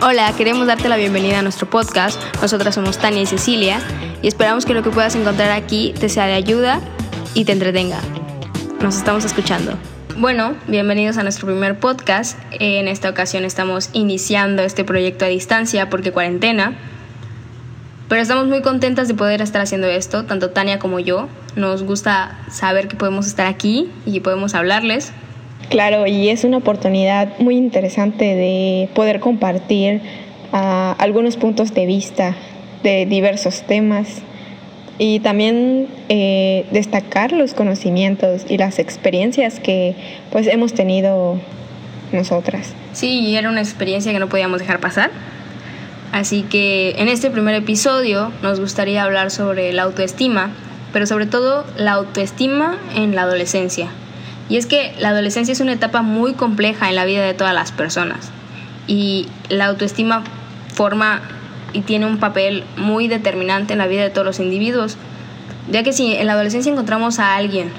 Hola, queremos darte la bienvenida a nuestro podcast. Nosotras somos Tania y Cecilia y esperamos que lo que puedas encontrar aquí te sea de ayuda y te entretenga. Nos estamos escuchando. Bueno, bienvenidos a nuestro primer podcast. En esta ocasión estamos iniciando este proyecto a distancia porque cuarentena. Pero estamos muy contentas de poder estar haciendo esto, tanto Tania como yo. Nos gusta saber que podemos estar aquí y podemos hablarles. Claro, y es una oportunidad muy interesante de poder compartir uh, algunos puntos de vista de diversos temas y también eh, destacar los conocimientos y las experiencias que pues hemos tenido nosotras. Sí, era una experiencia que no podíamos dejar pasar. Así que en este primer episodio nos gustaría hablar sobre la autoestima, pero sobre todo la autoestima en la adolescencia. Y es que la adolescencia es una etapa muy compleja en la vida de todas las personas. Y la autoestima forma y tiene un papel muy determinante en la vida de todos los individuos. Ya que si en la adolescencia encontramos a alguien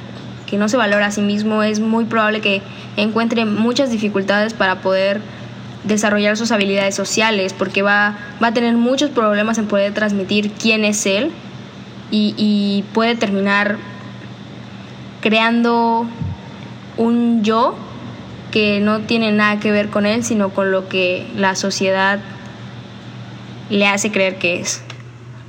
que no se valora a sí mismo, es muy probable que encuentre muchas dificultades para poder desarrollar sus habilidades sociales, porque va, va a tener muchos problemas en poder transmitir quién es él y, y puede terminar creando un yo que no tiene nada que ver con él, sino con lo que la sociedad le hace creer que es.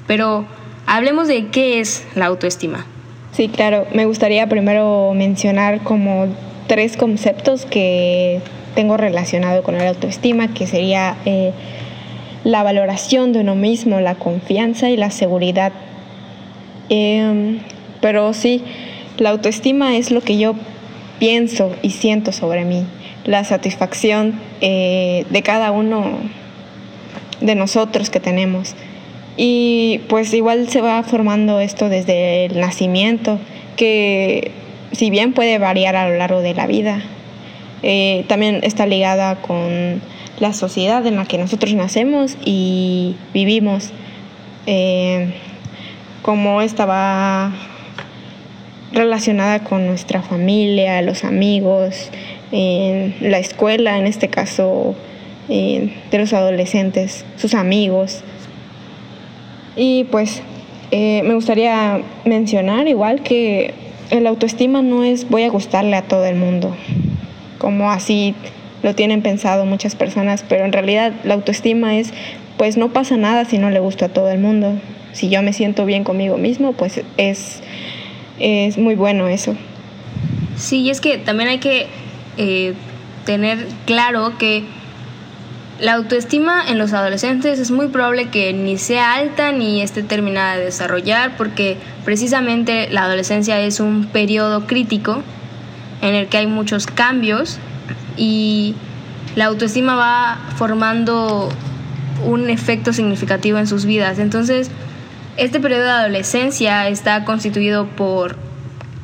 Pero hablemos de qué es la autoestima. Sí, claro. Me gustaría primero mencionar como tres conceptos que tengo relacionado con la autoestima, que sería eh, la valoración de uno mismo, la confianza y la seguridad. Eh, pero sí, la autoestima es lo que yo pienso y siento sobre mí, la satisfacción eh, de cada uno de nosotros que tenemos. Y pues igual se va formando esto desde el nacimiento, que si bien puede variar a lo largo de la vida, eh, también está ligada con la sociedad en la que nosotros nacemos y vivimos. Eh, como esta va relacionada con nuestra familia, los amigos, la escuela, en este caso de los adolescentes, sus amigos. Y pues eh, me gustaría mencionar igual que el autoestima no es voy a gustarle a todo el mundo, como así lo tienen pensado muchas personas, pero en realidad la autoestima es pues no pasa nada si no le gusta a todo el mundo. Si yo me siento bien conmigo mismo, pues es es muy bueno eso. Sí, y es que también hay que eh, tener claro que la autoestima en los adolescentes es muy probable que ni sea alta ni esté terminada de desarrollar porque precisamente la adolescencia es un periodo crítico en el que hay muchos cambios y la autoestima va formando un efecto significativo en sus vidas. Entonces, este periodo de adolescencia está constituido por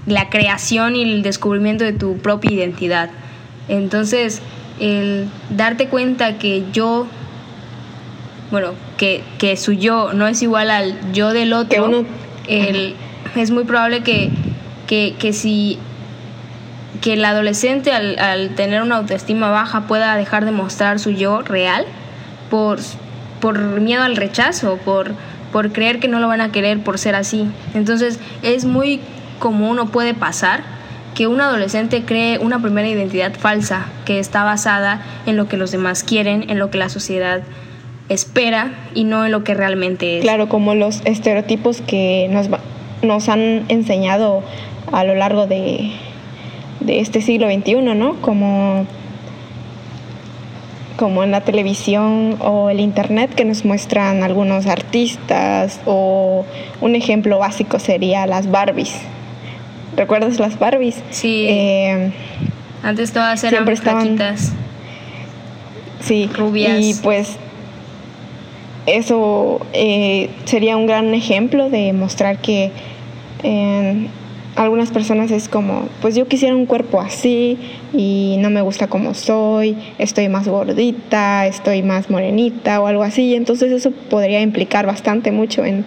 la creación y el descubrimiento de tu propia identidad. Entonces, el darte cuenta que yo, bueno, que, que su yo no es igual al yo del otro, es muy probable que, que, si que el adolescente al, al, tener una autoestima baja pueda dejar de mostrar su yo real por, por miedo al rechazo, por por creer que no lo van a querer por ser así. Entonces es muy común o puede pasar que un adolescente cree una primera identidad falsa que está basada en lo que los demás quieren, en lo que la sociedad espera y no en lo que realmente es. Claro, como los estereotipos que nos, nos han enseñado a lo largo de, de este siglo XXI, ¿no? Como como en la televisión o el internet que nos muestran algunos artistas o un ejemplo básico sería las Barbies. ¿Recuerdas las Barbies? Sí. Eh, Antes todas eran siempre estaban, Sí. Rubias. Y pues eso eh, sería un gran ejemplo de mostrar que eh, algunas personas es como, pues yo quisiera un cuerpo así y no me gusta como soy, estoy más gordita, estoy más morenita o algo así. Entonces eso podría implicar bastante mucho en,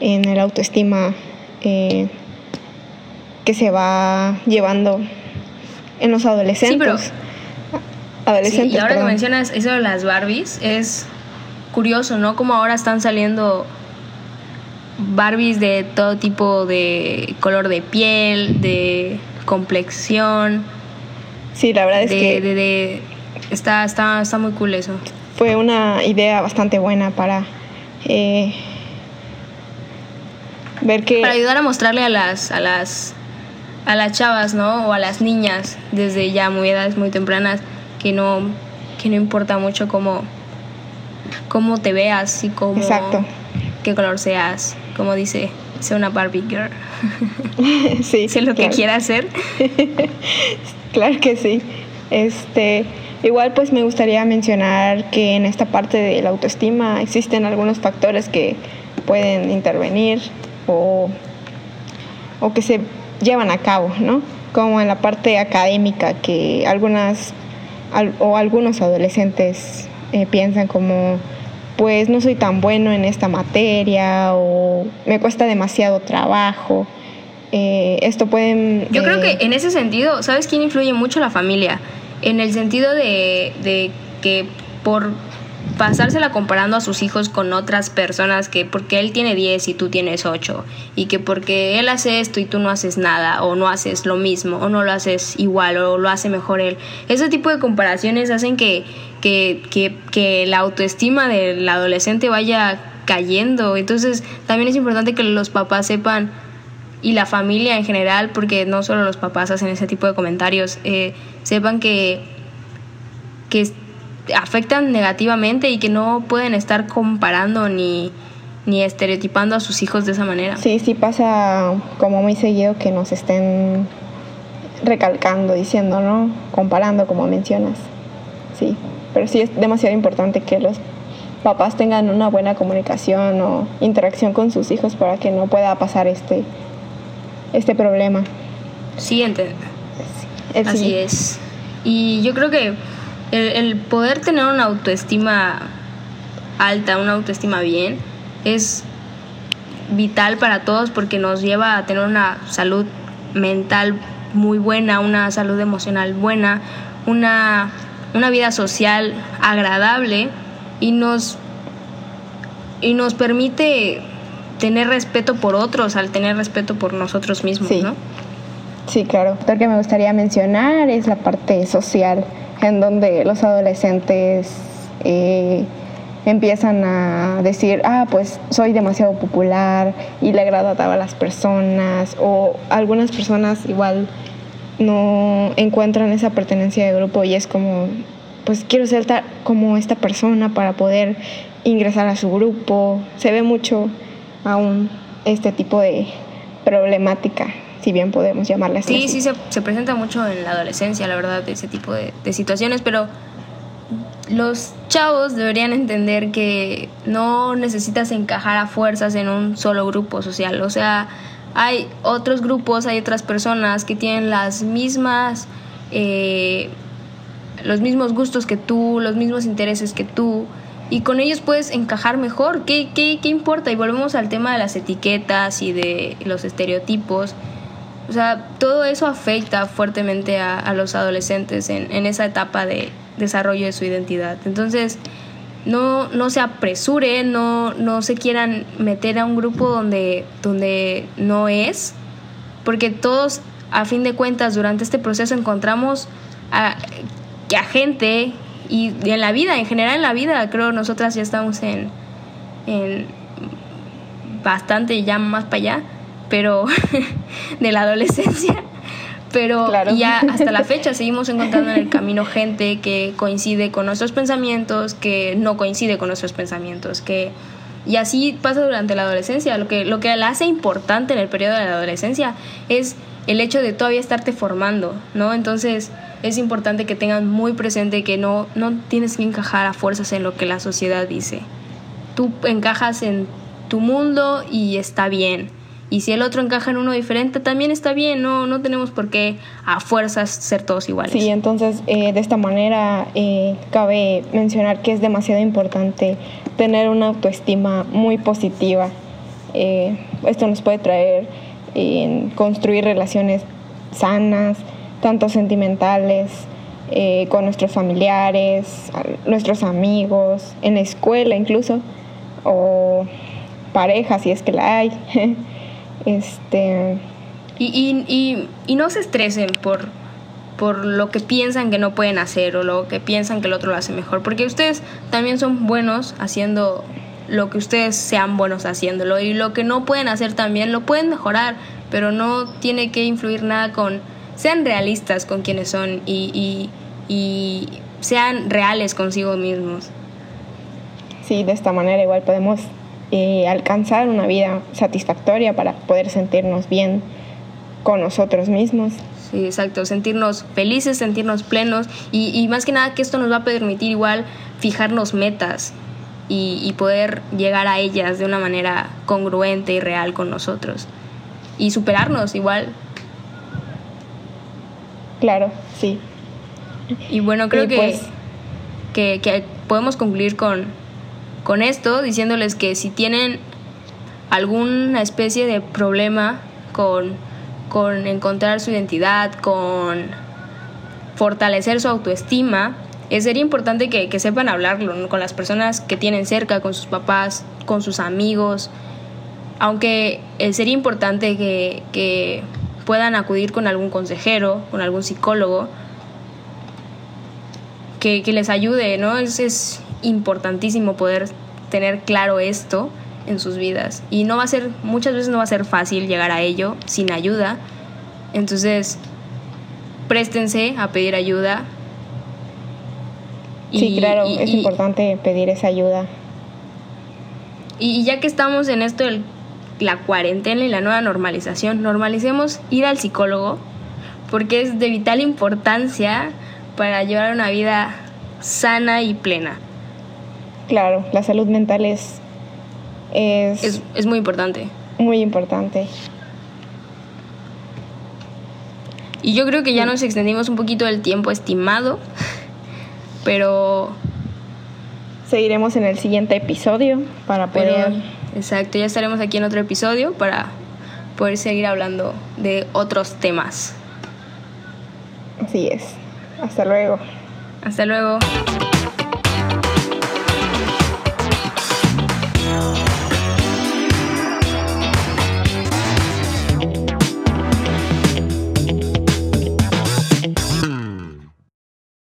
en el autoestima eh, que se va llevando en los adolescentes. Sí, pero, adolescentes. y ahora que mencionas eso de las Barbies, es curioso, ¿no? Como ahora están saliendo Barbies de todo tipo de color de piel, de complexión. Sí, la verdad es de, que de- de- está, está, está muy cool eso. fue una idea bastante buena para eh, ver que Para ayudar a mostrarle a las, a las, a las chavas, ¿no? O a las niñas desde ya muy edades muy tempranas que no, que no importa mucho cómo, cómo te veas y cómo, Exacto. qué color seas, como dice, sea una Barbie girl, sí, sé lo que quiera hacer. Claro que sí. Este, igual pues me gustaría mencionar que en esta parte de la autoestima existen algunos factores que pueden intervenir o, o que se llevan a cabo, ¿no? Como en la parte académica que algunas al- o algunos adolescentes eh, piensan como pues no soy tan bueno en esta materia o me cuesta demasiado trabajo. Eh, esto pueden... Yo creo eh, que en ese sentido, ¿sabes quién influye mucho? La familia. En el sentido de, de que por pasársela comparando a sus hijos con otras personas, que porque él tiene 10 y tú tienes 8, y que porque él hace esto y tú no haces nada, o no haces lo mismo, o no lo haces igual, o lo hace mejor él. Ese tipo de comparaciones hacen que, que, que, que la autoestima del adolescente vaya cayendo. Entonces también es importante que los papás sepan y la familia en general, porque no solo los papás hacen ese tipo de comentarios, eh, sepan que, que afectan negativamente y que no pueden estar comparando ni, ni estereotipando a sus hijos de esa manera. Sí, sí pasa como muy seguido que nos estén recalcando, diciendo, ¿no? Comparando, como mencionas. Sí, pero sí es demasiado importante que los papás tengan una buena comunicación o interacción con sus hijos para que no pueda pasar este, este problema. Sí, ente- El así siguiente. es. Y yo creo que el, el poder tener una autoestima alta, una autoestima bien, es vital para todos porque nos lleva a tener una salud mental muy buena, una salud emocional buena, una, una vida social agradable y nos, y nos permite tener respeto por otros al tener respeto por nosotros mismos, Sí. ¿no? Sí, claro. Otro que me gustaría mencionar es la parte social, en donde los adolescentes eh, empiezan a decir, ah, pues soy demasiado popular y le agrado a todas las personas, o algunas personas igual no encuentran esa pertenencia de grupo y es como, pues quiero ser ta- como esta persona para poder ingresar a su grupo. Se ve mucho aún este tipo de problemática, si bien podemos llamarla así. Sí, sí, se, se presenta mucho en la adolescencia, la verdad, ese tipo de, de situaciones, pero los chavos deberían entender que no necesitas encajar a fuerzas en un solo grupo social. O sea, hay otros grupos, hay otras personas que tienen las mismas, eh, los mismos gustos que tú, los mismos intereses que tú. Y con ellos puedes encajar mejor. ¿Qué, qué, qué importa? Y volvemos al tema de las etiquetas y de los estereotipos. O sea, todo eso afecta fuertemente a, los adolescentes en, en esa etapa de desarrollo de su identidad. Entonces, no, no se apresuren, no, no se quieran meter a un grupo donde, donde no es, porque todos, a fin de cuentas, durante este proceso encontramos a, a gente y en la vida, en general en la vida, creo nosotras ya estamos en, en bastante ya más para allá, pero de la adolescencia. Pero Claro. ya hasta la fecha seguimos encontrando en el camino gente que coincide con nuestros pensamientos, que no coincide con nuestros pensamientos, que y así pasa durante la adolescencia. Lo que, lo que la hace importante en el periodo de la adolescencia es el hecho de todavía estarte formando, ¿no? Entonces es importante que tengan muy presente que no, no tienes que encajar a fuerzas en lo que la sociedad dice. Tú encajas en tu mundo y está bien. Y si el otro encaja en uno diferente, también está bien. No, no tenemos por qué a fuerzas ser todos iguales. Sí, entonces eh, de esta manera eh, cabe mencionar que es demasiado importante tener una autoestima muy positiva. Eh, esto nos puede traer en construir relaciones sanas, tanto sentimentales eh, con nuestros familiares, nuestros amigos, en la escuela incluso, o pareja si es que la hay. este... Y, y, y, no se estresen por, por lo que piensan que no pueden hacer o lo que piensan que el otro lo hace mejor, porque ustedes también son buenos haciendo lo que ustedes sean buenos haciéndolo y lo que no pueden hacer también lo pueden mejorar, pero no tiene que influir nada con sean realistas con quienes son y, y, sean reales consigo mismos. Sí, de esta manera igual podemos eh, alcanzar una vida satisfactoria para poder sentirnos bien con nosotros mismos. Sí, exacto, sentirnos felices, sentirnos plenos y, y, más que nada que esto nos va a permitir igual fijarnos metas y, y, poder llegar a ellas de una manera congruente y real con nosotros y superarnos igual Claro, sí. Y bueno, creo pues que, que, podemos concluir con, con esto, diciéndoles que si tienen alguna especie de problema con, con encontrar su identidad, con fortalecer su autoestima, es sería importante que, que sepan hablarlo con las personas que tienen cerca, con sus papás, con sus amigos, aunque eh, sería importante que, que puedan acudir con algún consejero, con algún psicólogo, que, les ayude, ¿no? Es importantísimo poder tener claro esto en sus vidas. Y no va a ser, muchas veces no va a ser fácil llegar a ello sin ayuda. Entonces, préstense a pedir ayuda. Sí, claro, es importante pedir esa ayuda. Y ya que estamos en esto del la cuarentena y la nueva normalización, normalicemos ir al psicólogo porque es de vital importancia para llevar una vida sana y plena. Claro, la salud mental es... Es, es, muy importante. Muy importante. Y yo creo que ya nos extendimos un poquito del tiempo estimado, pero... Seguiremos en el siguiente episodio para poder... Exacto, ya estaremos aquí en otro episodio para poder seguir hablando de otros temas. Así es. Hasta luego. Hasta luego.